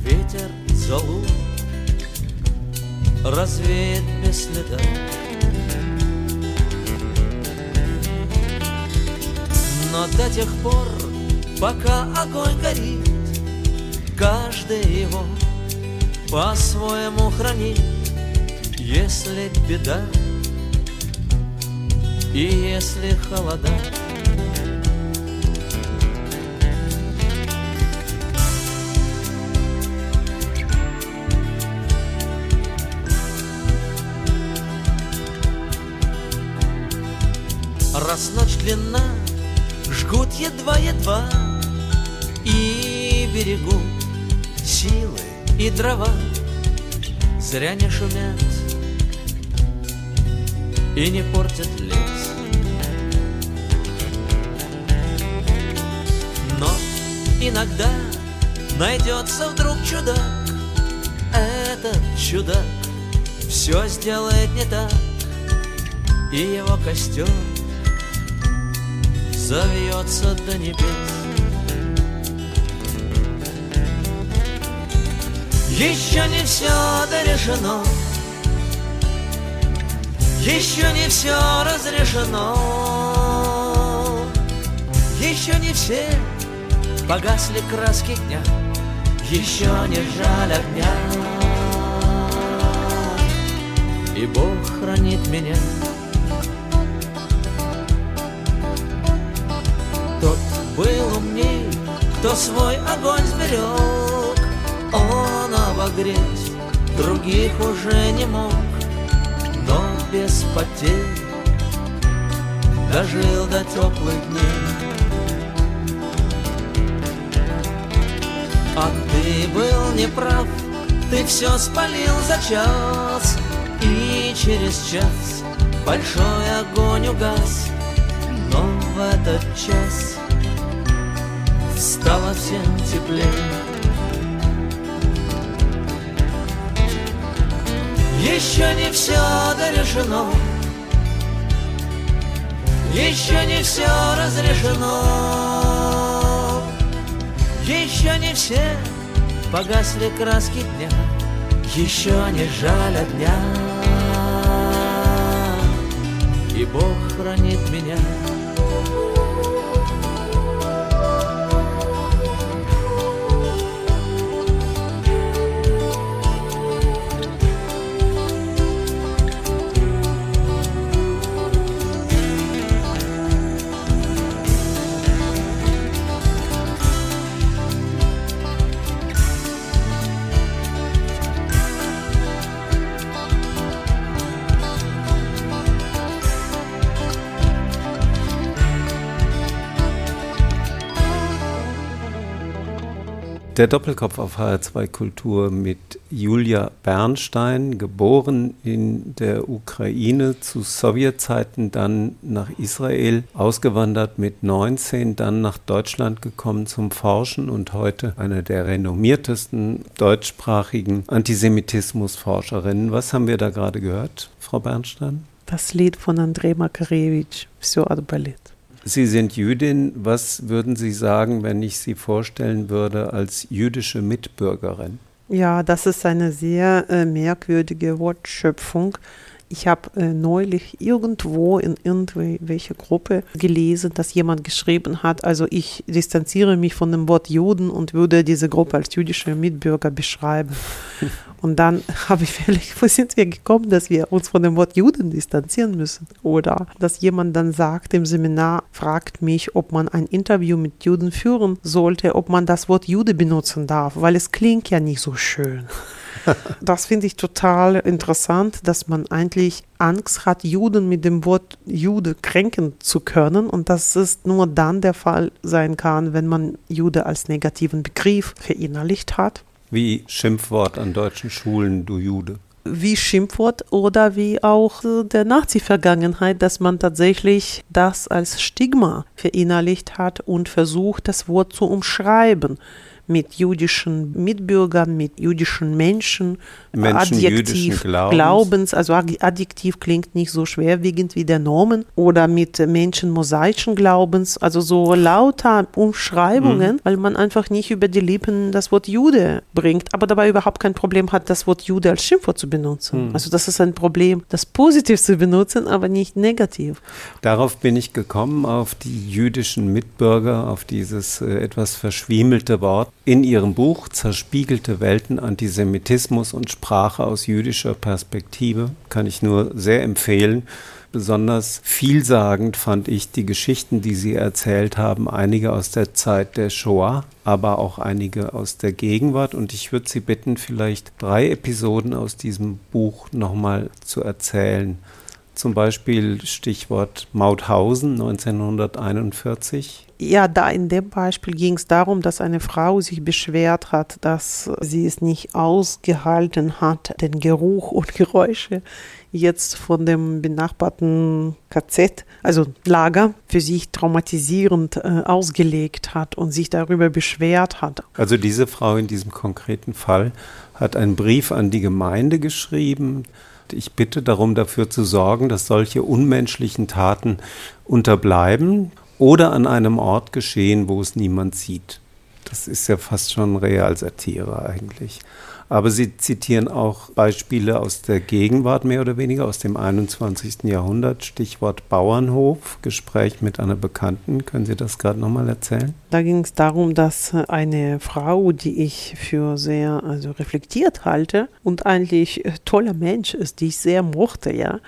ветер залу развеет без следа. Но до тех пор, пока огонь горит, каждый его по-своему храни, если беда и если холода. Раз ночь длинна, жгут едва-едва и берегут силы и дрова зря не шумят и не портят лес. Но иногда найдется вдруг чудак, этот чудак все сделает не так, и его костер завьется до небес. Еще не все дорешено. Еще не все разрешено. Еще не все погасли краски дня. Еще не жаль огня. И Бог хранит меня кто свой огонь сберег Он обогреть других уже не мог, но без потерь дожил до теплых дней. А ты был неправ, ты все спалил за час, и через час большой огонь угас, но в этот час стало всем теплее. Еще не все дорешено Еще не все разрешено Еще не все погасли краски дня. Еще не жаль огня И Бог хранит меня Der Doppelkopf auf HR2 Kultur mit Julia Bernstein, geboren in der Ukraine zu Sowjetzeiten, dann nach Israel, ausgewandert mit 19, dann nach Deutschland gekommen zum Forschen und heute eine der renommiertesten deutschsprachigen Antisemitismusforscherinnen. Was haben wir da gerade gehört, Frau Bernstein? Das Lied von Andrei Makarewitsch, Все отболит. Sie sind Jüdin. Was würden Sie sagen, wenn ich Sie vorstellen würde als jüdische Mitbürgerin? Ja, das ist eine sehr äh, merkwürdige Wortschöpfung. Ich habe äh, neulich irgendwo in irgendwelcher Gruppe gelesen, dass jemand geschrieben hat, also ich distanziere mich von dem Wort Juden und würde diese Gruppe als jüdische Mitbürger beschreiben. Und dann habe ich vielleicht, wo sind wir gekommen, dass wir uns von dem Wort Juden distanzieren müssen? Oder dass jemand dann sagt im Seminar, fragt mich, ob man ein Interview mit Juden führen sollte, ob man das Wort Jude benutzen darf, weil es klingt ja nicht so schön. Das finde ich total interessant, dass man eigentlich Angst hat, Juden mit dem Wort Jude kränken zu können. Und dass es nur dann der Fall sein kann, wenn man Jude als negativen Begriff verinnerlicht hat. Wie Schimpfwort an deutschen Schulen, du Jude. Wie Schimpfwort oder wie auch der Nazi-Vergangenheit, dass man tatsächlich das als Stigma verinnerlicht hat und versucht, das Wort zu umschreiben mit jüdischen Mitbürgern, mit jüdischen Menschen, Menschen Adjektiv Glaubens. Glaubens. also Adjektiv klingt nicht so schwerwiegend wie der Normen oder mit Menschen mosaischen Glaubens, also so lauter Umschreibungen, mhm. weil man einfach nicht über die Lippen das Wort Jude bringt, aber dabei überhaupt kein Problem hat, das Wort Jude als Schimpfwort zu benutzen. Mhm. Also das ist ein Problem, das positiv zu benutzen, aber nicht negativ. Darauf bin ich gekommen, auf die jüdischen Mitbürger, auf dieses äh, etwas verschwiemelte Wort in ihrem Buch Zerspiegelte Welten, Antisemitismus und Sprache aus jüdischer Perspektive kann ich nur sehr empfehlen. Besonders vielsagend fand ich die Geschichten, die Sie erzählt haben, einige aus der Zeit der Shoah, aber auch einige aus der Gegenwart. Und ich würde Sie bitten, vielleicht drei Episoden aus diesem Buch nochmal zu erzählen. Zum Beispiel Stichwort Mauthausen 1941. Ja, da in dem Beispiel ging es darum, dass eine Frau sich beschwert hat, dass sie es nicht ausgehalten hat, den Geruch und Geräusche jetzt von dem benachbarten KZ, also Lager, für sich traumatisierend äh, ausgelegt hat und sich darüber beschwert hat. Also diese Frau in diesem konkreten Fall hat einen Brief an die Gemeinde geschrieben, ich bitte darum, dafür zu sorgen, dass solche unmenschlichen Taten unterbleiben oder an einem Ort geschehen, wo es niemand sieht. Das ist ja fast schon Realsatire eigentlich. Aber Sie zitieren auch Beispiele aus der Gegenwart, mehr oder weniger aus dem 21. Jahrhundert. Stichwort Bauernhof, Gespräch mit einer Bekannten. Können Sie das gerade nochmal erzählen? Da ging es darum, dass eine Frau, die ich für sehr also reflektiert halte und eigentlich toller Mensch ist, die ich sehr mochte, ja,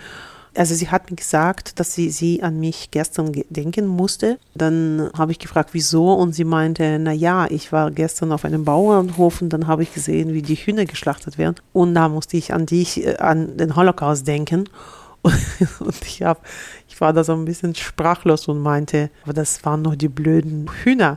also sie hat mir gesagt, dass sie, sie an mich gestern denken musste. Dann habe ich gefragt, wieso? Und sie meinte, na ja, ich war gestern auf einem Bauernhof und dann habe ich gesehen, wie die Hühner geschlachtet werden. Und da musste ich an dich, äh, an den Holocaust denken. Und ich, hab, ich war da so ein bisschen sprachlos und meinte, aber das waren noch die blöden Hühner.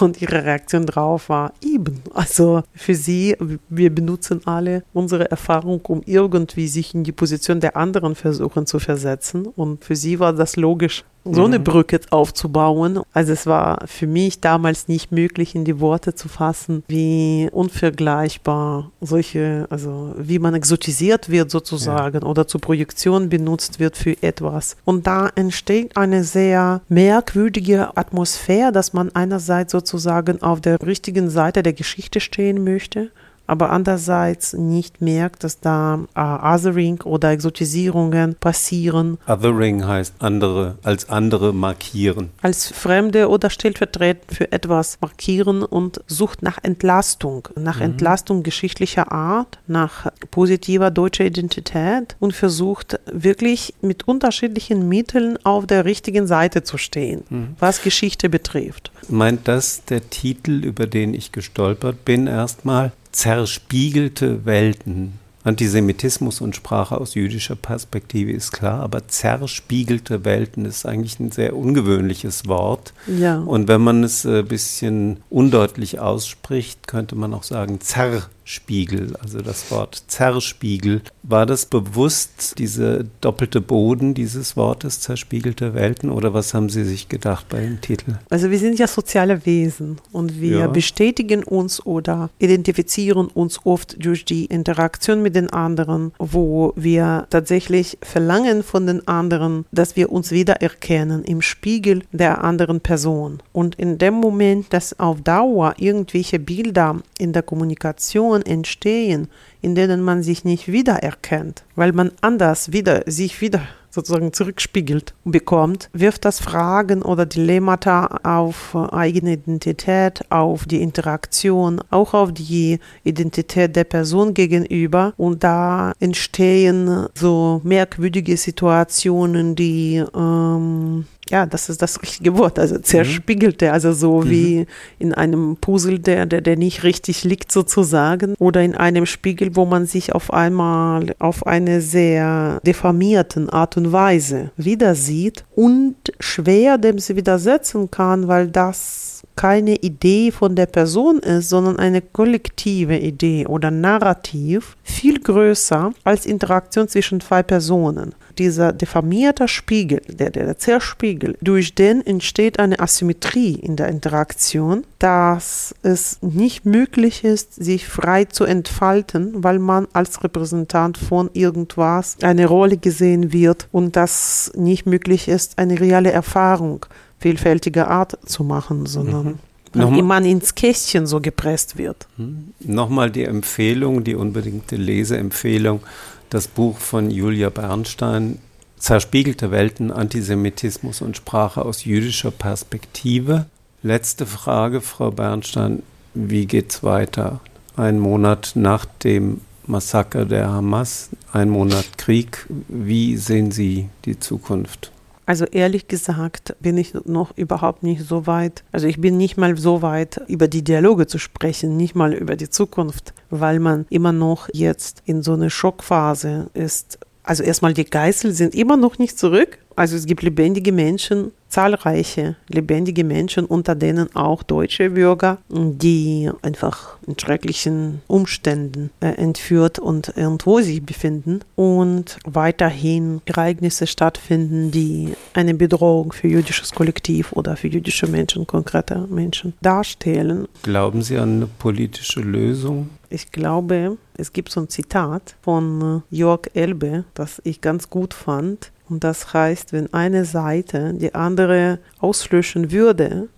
Und ihre Reaktion drauf war eben. Also für sie, wir benutzen alle unsere Erfahrung, um irgendwie sich in die Position der anderen versuchen zu versetzen. Und für sie war das logisch so eine mhm. Brücke aufzubauen. Also es war für mich damals nicht möglich, in die Worte zu fassen, wie unvergleichbar solche, also wie man exotisiert wird sozusagen ja. oder zur Projektion benutzt wird für etwas. Und da entsteht eine sehr merkwürdige Atmosphäre, dass man einerseits sozusagen auf der richtigen Seite der Geschichte stehen möchte aber andererseits nicht merkt, dass da äh, Othering oder Exotisierungen passieren. Othering heißt andere, als andere markieren. Als Fremde oder stellvertretend für etwas markieren und sucht nach Entlastung, nach mhm. Entlastung geschichtlicher Art, nach positiver deutscher Identität und versucht wirklich mit unterschiedlichen Mitteln auf der richtigen Seite zu stehen, mhm. was Geschichte betrifft. Meint das der Titel, über den ich gestolpert bin, erstmal? Zerspiegelte Welten. Antisemitismus und Sprache aus jüdischer Perspektive ist klar, aber zerspiegelte Welten ist eigentlich ein sehr ungewöhnliches Wort. Ja. Und wenn man es ein bisschen undeutlich ausspricht, könnte man auch sagen zerspiegelte Spiegel, also das Wort Zerspiegel. War das bewusst, diese doppelte Boden dieses Wortes, zerspiegelte Welten, oder was haben Sie sich gedacht bei dem Titel? Also wir sind ja soziale Wesen und wir ja. bestätigen uns oder identifizieren uns oft durch die Interaktion mit den anderen, wo wir tatsächlich verlangen von den anderen, dass wir uns wiedererkennen im Spiegel der anderen Person. Und in dem Moment, dass auf Dauer irgendwelche Bilder in der Kommunikation entstehen, in denen man sich nicht wiedererkennt, weil man anders wieder sich wieder sozusagen zurückspiegelt bekommt, wirft das Fragen oder Dilemmata auf eigene Identität, auf die Interaktion, auch auf die Identität der Person gegenüber. Und da entstehen so merkwürdige Situationen, die ähm, ja, das ist das richtige Wort, also zerspiegelte, also so mhm. wie in einem Puzzle, der, der, der nicht richtig liegt sozusagen, oder in einem Spiegel, wo man sich auf einmal auf eine sehr deformierten Art und Weise wieder sieht und schwer dem sie widersetzen kann, weil das keine Idee von der Person ist, sondern eine kollektive Idee oder Narrativ, viel größer als Interaktion zwischen zwei Personen. Dieser deformierte Spiegel, der, der Zerspiegel, durch den entsteht eine Asymmetrie in der Interaktion, dass es nicht möglich ist, sich frei zu entfalten, weil man als Repräsentant von irgendwas eine Rolle gesehen wird und das nicht möglich ist, eine reale Erfahrung vielfältiger Art zu machen, sondern mhm. man ins Kästchen so gepresst wird. Mhm. Nochmal die Empfehlung, die unbedingte Leseempfehlung, das Buch von Julia Bernstein, Zerspiegelte Welten, Antisemitismus und Sprache aus jüdischer Perspektive. Letzte Frage, Frau Bernstein, wie geht's weiter? Ein Monat nach dem Massaker der Hamas, ein Monat Krieg. Wie sehen Sie die Zukunft? Also ehrlich gesagt bin ich noch überhaupt nicht so weit. Also ich bin nicht mal so weit, über die Dialoge zu sprechen, nicht mal über die Zukunft, weil man immer noch jetzt in so einer Schockphase ist. Also erstmal die Geißel sind immer noch nicht zurück. Also es gibt lebendige Menschen, zahlreiche lebendige Menschen, unter denen auch deutsche Bürger, die einfach in schrecklichen Umständen äh, entführt und irgendwo sich befinden und weiterhin Ereignisse stattfinden, die eine Bedrohung für jüdisches Kollektiv oder für jüdische Menschen, konkrete Menschen darstellen. Glauben Sie an eine politische Lösung? Ich glaube, es gibt so ein Zitat von Jörg Elbe, das ich ganz gut fand. Und das heißt, wenn eine Seite die andere auslöschen würde,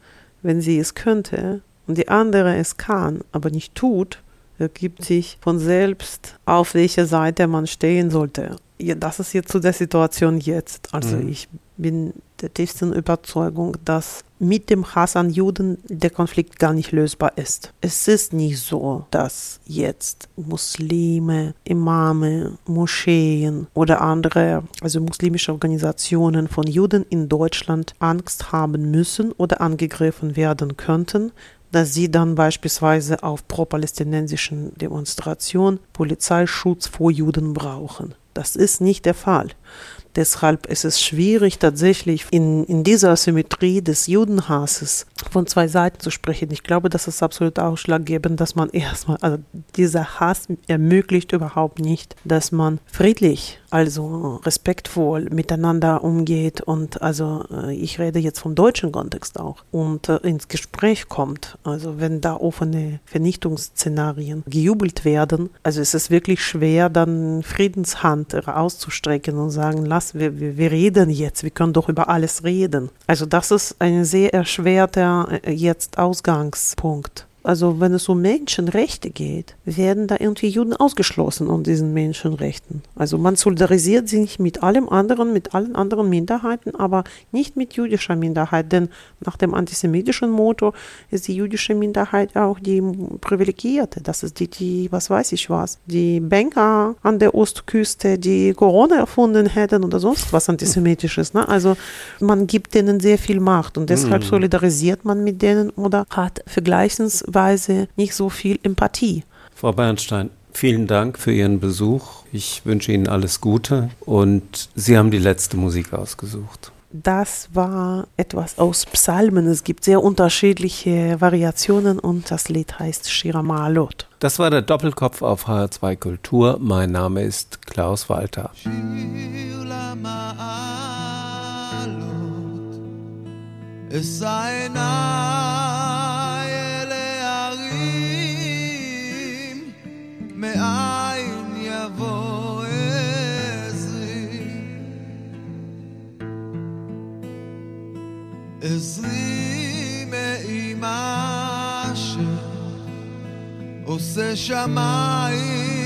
wenn sie es könnte, und die andere es kann, aber nicht tut, ergibt sich von selbst, auf welcher Seite man stehen sollte. Ja, das ist jetzt zu der Situation jetzt. Also mhm. ich bin der tiefsten Überzeugung, dass mit dem Hass an Juden der Konflikt gar nicht lösbar ist. Es ist nicht so, dass jetzt Muslime, Imame, Moscheen oder andere, also muslimische Organisationen von Juden in Deutschland Angst haben müssen oder angegriffen werden könnten, dass sie dann beispielsweise auf pro-palästinensischen Demonstrationen Polizeischutz vor Juden brauchen. Das ist nicht der Fall. Deshalb ist es schwierig, tatsächlich in, in dieser Asymmetrie des Judenhasses von zwei Seiten zu sprechen. Ich glaube, das ist absolut ausschlaggebend, dass man erstmal, also dieser Hass ermöglicht überhaupt nicht, dass man friedlich also respektvoll miteinander umgeht und also äh, ich rede jetzt vom deutschen Kontext auch und äh, ins Gespräch kommt. Also wenn da offene Vernichtungsszenarien gejubelt werden, also es ist wirklich schwer, dann Friedenshand auszustrecken und sagen, lass, wir, wir, reden jetzt, wir können doch über alles reden. Also das ist ein sehr erschwerter äh, jetzt Ausgangspunkt also wenn es um Menschenrechte geht, werden da irgendwie Juden ausgeschlossen um diesen Menschenrechten. Also man solidarisiert sich mit allem anderen, mit allen anderen Minderheiten, aber nicht mit jüdischer Minderheit, denn nach dem antisemitischen Motto ist die jüdische Minderheit auch die privilegierte. Das ist die, die, was weiß ich was, die Banker an der Ostküste, die Corona erfunden hätten oder sonst was Antisemitisches. Ne? Also man gibt denen sehr viel Macht und deshalb mm. solidarisiert man mit denen oder hat vergleichsweise Weise nicht so viel Empathie. Frau Bernstein, vielen Dank für Ihren Besuch. Ich wünsche Ihnen alles Gute und Sie haben die letzte Musik ausgesucht. Das war etwas aus Psalmen. Es gibt sehr unterschiedliche Variationen und das Lied heißt Shira Maalot. Das war der Doppelkopf auf HR2 Kultur. Mein Name ist Klaus Walter. Es sei מאין יבוא עזרי? עזרי מאימה עושה שמיים